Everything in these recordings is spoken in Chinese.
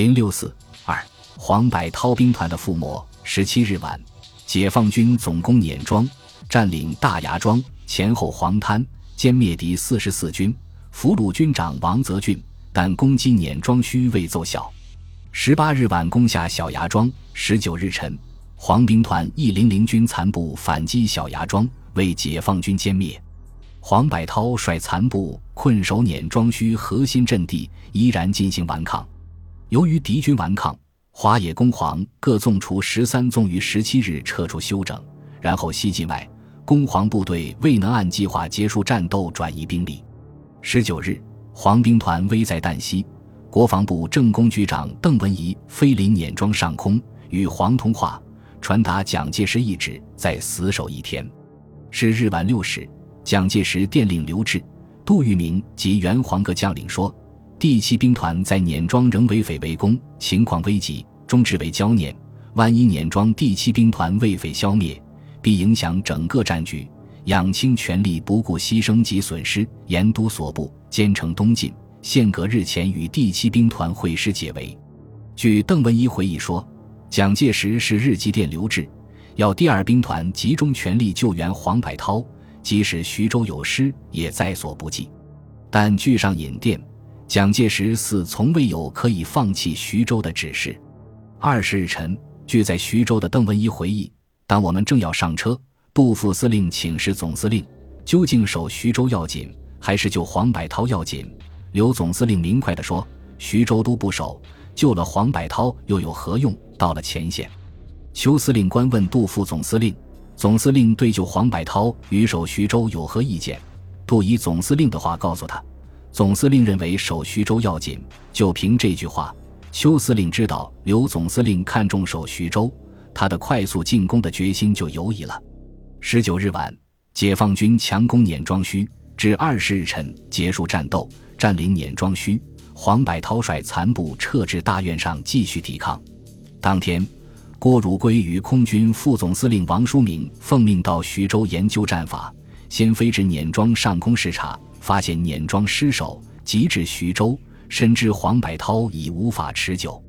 零六四二黄百韬兵团的覆没。十七日晚，解放军总攻碾庄，占领大牙庄，前后黄滩，歼灭敌四十四军，俘虏军长王泽俊，但攻击碾庄区未奏效。十八日晚，攻下小牙庄。十九日晨，黄兵团一零零军残部反击小牙庄，为解放军歼灭。黄百韬率残部困守碾庄区核心阵地，依然进行顽抗。由于敌军顽抗，华野、公黄各纵除十三纵于十七日撤出休整，然后西进外，公黄部队未能按计划结束战斗，转移兵力。十九日，黄兵团危在旦夕，国防部政工局长邓文仪飞临碾庄上空，与黄通话，传达蒋介石意志，再死守一天。是日晚六时，蒋介石电令刘峙、杜聿明及原黄各将领说。第七兵团在碾庄仍为匪围攻，情况危急，终至为焦念。万一碾庄第七兵团为匪消灭，必影响整个战局。养清全力，不顾牺牲及损失，严督所部兼程东进。现隔日前与第七兵团会师解围。据邓文仪回忆说，蒋介石是日记电刘志，要第二兵团集中全力救援黄百韬，即使徐州有失，也在所不计。但据上引电。蒋介石似从未有可以放弃徐州的指示。二十日晨，据在徐州的邓文仪回忆：当我们正要上车，杜副司令请示总司令，究竟守徐州要紧，还是救黄百韬要紧？刘总司令明快地说：“徐州都不守，救了黄百韬又有何用？到了前线。”邱司令官问杜副总司令：“总司令对救黄百韬与守徐州有何意见？”杜以总司令的话告诉他。总司令认为守徐州要紧，就凭这句话，邱司令知道刘总司令看重守徐州，他的快速进攻的决心就犹疑了。十九日晚，解放军强攻碾庄圩，至二十日晨结束战斗，占领碾庄圩。黄百韬率残部撤至大院上继续抵抗。当天，郭汝瑰与空军副总司令王书明奉命到徐州研究战法，先飞至碾庄上空视察。发现碾庄失守，急至徐州，深知黄百韬已无法持久。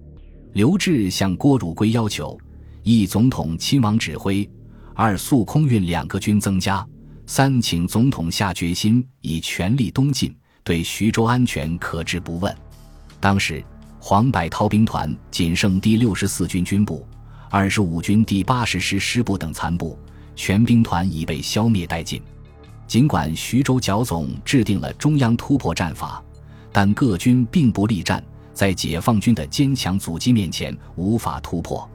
刘志向郭汝瑰要求：一总统亲王指挥；二速空运两个军增加；三请总统下决心以全力东进，对徐州安全可置不问。当时黄百韬兵团仅剩第六十四军军部、二十五军第八十师师部等残部，全兵团已被消灭殆尽。尽管徐州剿总制定了中央突破战法，但各军并不力战，在解放军的坚强阻击面前无法突破。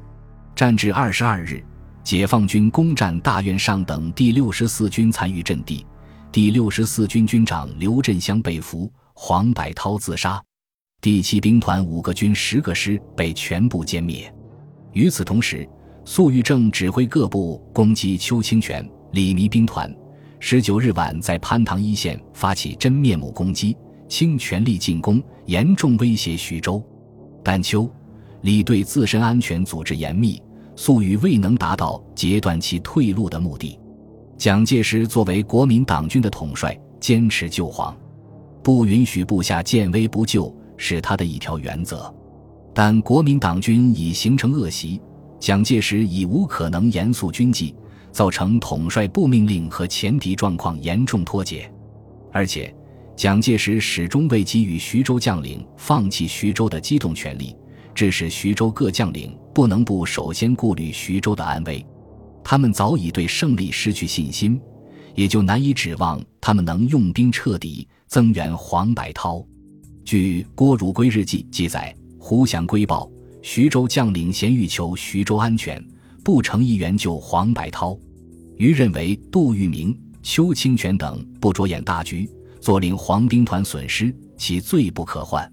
战至二十二日，解放军攻占大院上等第六十四军残余阵地，第六十四军军长刘振湘被俘，黄百韬自杀，第七兵团五个军十个师被全部歼灭。与此同时，粟裕正指挥各部攻击邱清泉、李弥兵团。十九日晚，在潘塘一线发起真面目攻击，倾全力进攻，严重威胁徐州。但秋、李对自身安全组织严密，粟裕未能达到截断其退路的目的。蒋介石作为国民党军的统帅，坚持救黄，不允许部下见危不救，是他的一条原则。但国民党军已形成恶习，蒋介石已无可能严肃军纪。造成统帅部命令和前敌状况严重脱节，而且蒋介石始终未给予徐州将领放弃徐州的机动权利，致使徐州各将领不能不首先顾虑徐州的安危。他们早已对胜利失去信心，也就难以指望他们能用兵彻底增援黄百韬。据郭汝瑰日记记载，胡祥归报徐州将领咸欲求徐州安全，不成一援救黄百韬。于认为杜聿明、邱清泉等不着眼大局，坐领黄兵团损失，其罪不可换。